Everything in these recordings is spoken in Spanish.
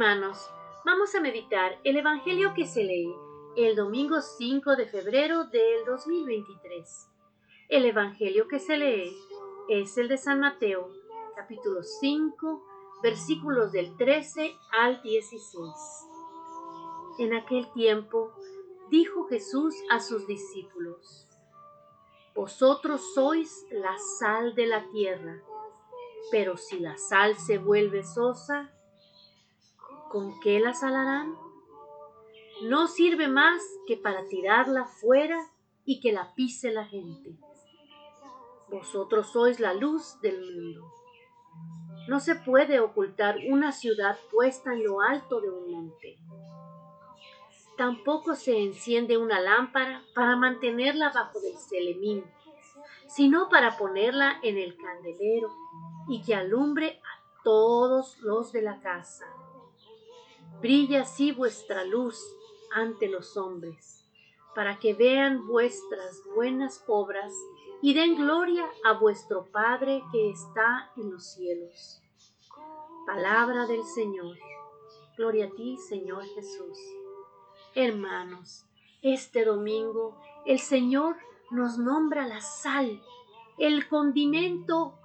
Hermanos, vamos a meditar el Evangelio que se lee el domingo 5 de febrero del 2023. El Evangelio que se lee es el de San Mateo, capítulo 5, versículos del 13 al 16. En aquel tiempo dijo Jesús a sus discípulos, Vosotros sois la sal de la tierra, pero si la sal se vuelve sosa, ¿con qué la salarán? No sirve más que para tirarla fuera y que la pise la gente. Vosotros sois la luz del mundo. No se puede ocultar una ciudad puesta en lo alto de un monte. Tampoco se enciende una lámpara para mantenerla bajo del celemín, sino para ponerla en el candelero y que alumbre a todos los de la casa. Brilla así vuestra luz ante los hombres, para que vean vuestras buenas obras y den gloria a vuestro Padre que está en los cielos. Palabra del Señor. Gloria a ti, Señor Jesús. Hermanos, este domingo el Señor nos nombra la sal, el condimento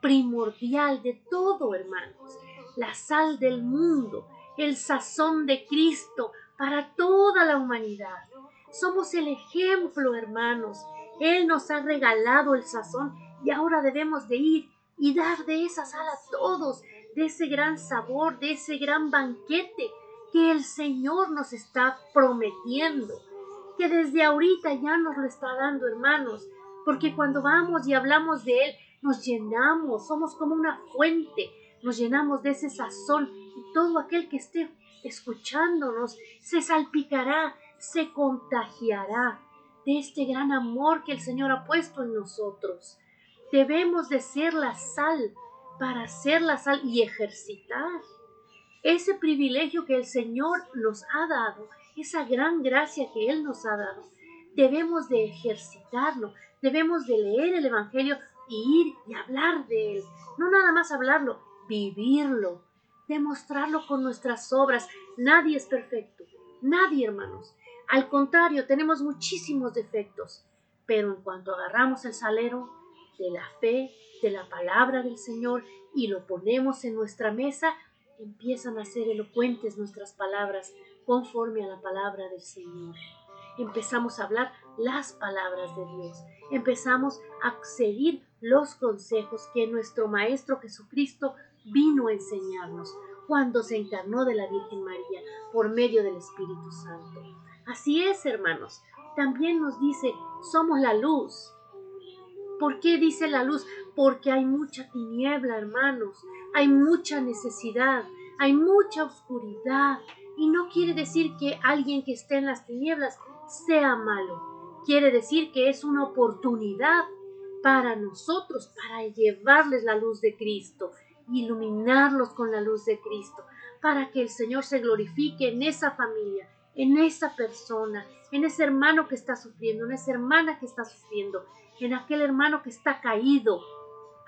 primordial de todo, hermanos, la sal del mundo, el sazón de Cristo para toda la humanidad. Somos el ejemplo, hermanos. Él nos ha regalado el sazón y ahora debemos de ir y dar de esa sal a todos, de ese gran sabor, de ese gran banquete que el Señor nos está prometiendo, que desde ahorita ya nos lo está dando, hermanos, porque cuando vamos y hablamos de Él, nos llenamos, somos como una fuente, nos llenamos de ese sazón y todo aquel que esté escuchándonos se salpicará, se contagiará de este gran amor que el Señor ha puesto en nosotros. Debemos de ser la sal para ser la sal y ejercitar ese privilegio que el Señor nos ha dado, esa gran gracia que Él nos ha dado. Debemos de ejercitarlo, debemos de leer el Evangelio y ir y hablar de Él. No nada más hablarlo, vivirlo, demostrarlo con nuestras obras. Nadie es perfecto, nadie hermanos. Al contrario, tenemos muchísimos defectos, pero en cuanto agarramos el salero de la fe, de la palabra del Señor y lo ponemos en nuestra mesa, empiezan a ser elocuentes nuestras palabras conforme a la palabra del Señor. Empezamos a hablar las palabras de Dios. Empezamos a seguir los consejos que nuestro Maestro Jesucristo vino a enseñarnos cuando se encarnó de la Virgen María por medio del Espíritu Santo. Así es, hermanos. También nos dice, somos la luz. ¿Por qué dice la luz? Porque hay mucha tiniebla, hermanos. Hay mucha necesidad, hay mucha oscuridad. Y no quiere decir que alguien que esté en las tinieblas sea malo. Quiere decir que es una oportunidad para nosotros, para llevarles la luz de Cristo iluminarlos con la luz de Cristo, para que el Señor se glorifique en esa familia, en esa persona, en ese hermano que está sufriendo, en esa hermana que está sufriendo, en aquel hermano que está caído.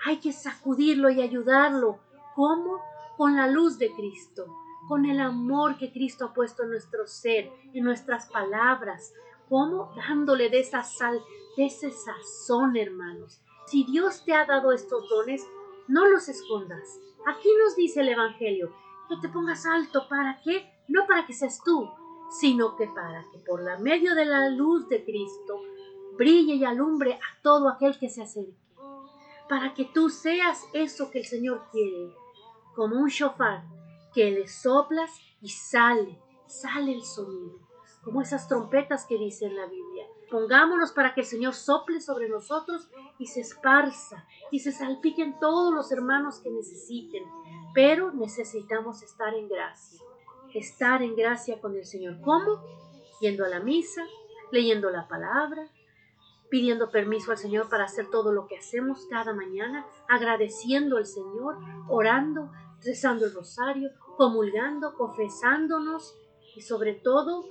Hay que sacudirlo y ayudarlo. ¿Cómo? Con la luz de Cristo, con el amor que Cristo ha puesto en nuestro ser, en nuestras palabras. ¿Cómo? Dándole de esa sal, de ese sazón, hermanos. Si Dios te ha dado estos dones, no los escondas. Aquí nos dice el Evangelio que te pongas alto. ¿Para qué? No para que seas tú, sino que para que por la medio de la luz de Cristo brille y alumbre a todo aquel que se acerque. Para que tú seas eso que el Señor quiere, como un shofar, que le soplas y sale, sale el sonido, como esas trompetas que dice en la Biblia. Pongámonos para que el Señor sople sobre nosotros y se esparza y se salpiquen todos los hermanos que necesiten. Pero necesitamos estar en gracia, estar en gracia con el Señor. ¿Cómo? Yendo a la misa, leyendo la palabra, pidiendo permiso al Señor para hacer todo lo que hacemos cada mañana, agradeciendo al Señor, orando, rezando el rosario, comulgando, confesándonos y sobre todo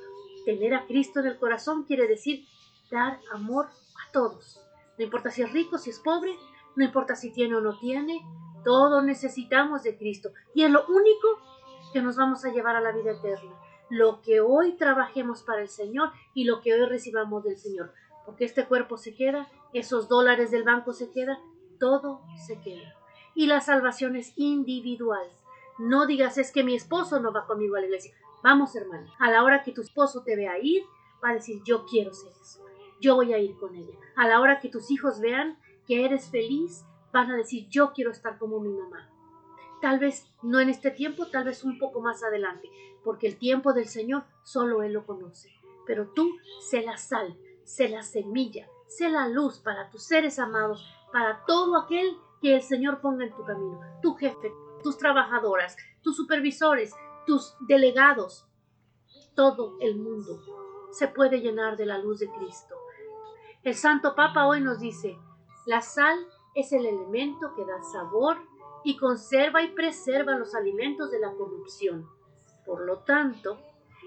tener a Cristo en el corazón quiere decir dar amor a todos. No importa si es rico, si es pobre, no importa si tiene o no tiene, todos necesitamos de Cristo. Y es lo único que nos vamos a llevar a la vida eterna. Lo que hoy trabajemos para el Señor y lo que hoy recibamos del Señor. Porque este cuerpo se queda, esos dólares del banco se quedan, todo se queda. Y la salvación es individual. No digas es que mi esposo no va conmigo a la iglesia. Vamos, hermano. A la hora que tu esposo te vea ir, va a decir yo quiero ser eso. Yo voy a ir con ella. A la hora que tus hijos vean que eres feliz, van a decir yo quiero estar como mi mamá. Tal vez no en este tiempo, tal vez un poco más adelante, porque el tiempo del Señor solo Él lo conoce. Pero tú sé la sal, sé la semilla, sé la luz para tus seres amados, para todo aquel que el Señor ponga en tu camino, tu jefe, tus trabajadoras, tus supervisores, tus delegados, todo el mundo se puede llenar de la luz de Cristo. El Santo Papa hoy nos dice, la sal es el elemento que da sabor y conserva y preserva los alimentos de la corrupción. Por lo tanto,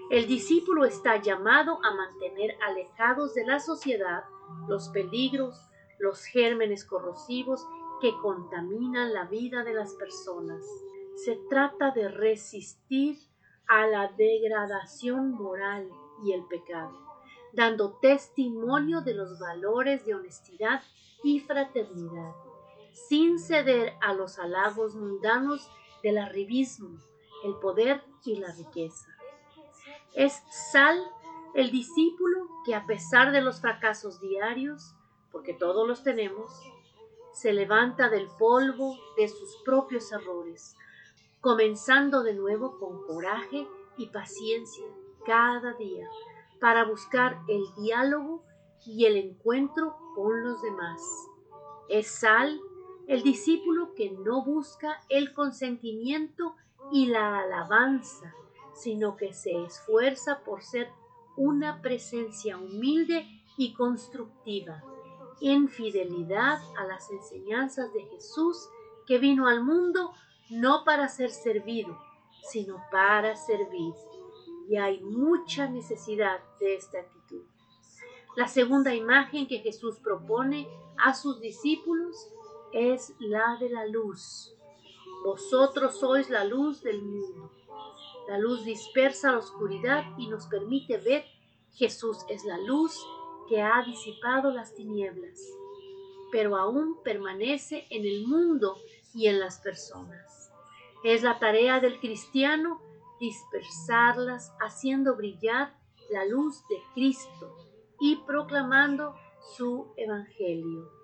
el discípulo está llamado a mantener alejados de la sociedad los peligros, los gérmenes corrosivos que contaminan la vida de las personas. Se trata de resistir a la degradación moral y el pecado, dando testimonio de los valores de honestidad y fraternidad, sin ceder a los halagos mundanos del arribismo, el poder y la riqueza. Es sal el discípulo que a pesar de los fracasos diarios, porque todos los tenemos, se levanta del polvo de sus propios errores, comenzando de nuevo con coraje y paciencia cada día para buscar el diálogo y el encuentro con los demás. Es sal el discípulo que no busca el consentimiento y la alabanza, sino que se esfuerza por ser una presencia humilde y constructiva en fidelidad a las enseñanzas de Jesús que vino al mundo no para ser servido, sino para servir. Y hay mucha necesidad de esta actitud. La segunda imagen que Jesús propone a sus discípulos es la de la luz. Vosotros sois la luz del mundo. La luz dispersa la oscuridad y nos permite ver Jesús es la luz que ha disipado las tinieblas, pero aún permanece en el mundo y en las personas. Es la tarea del cristiano dispersarlas, haciendo brillar la luz de Cristo y proclamando su evangelio.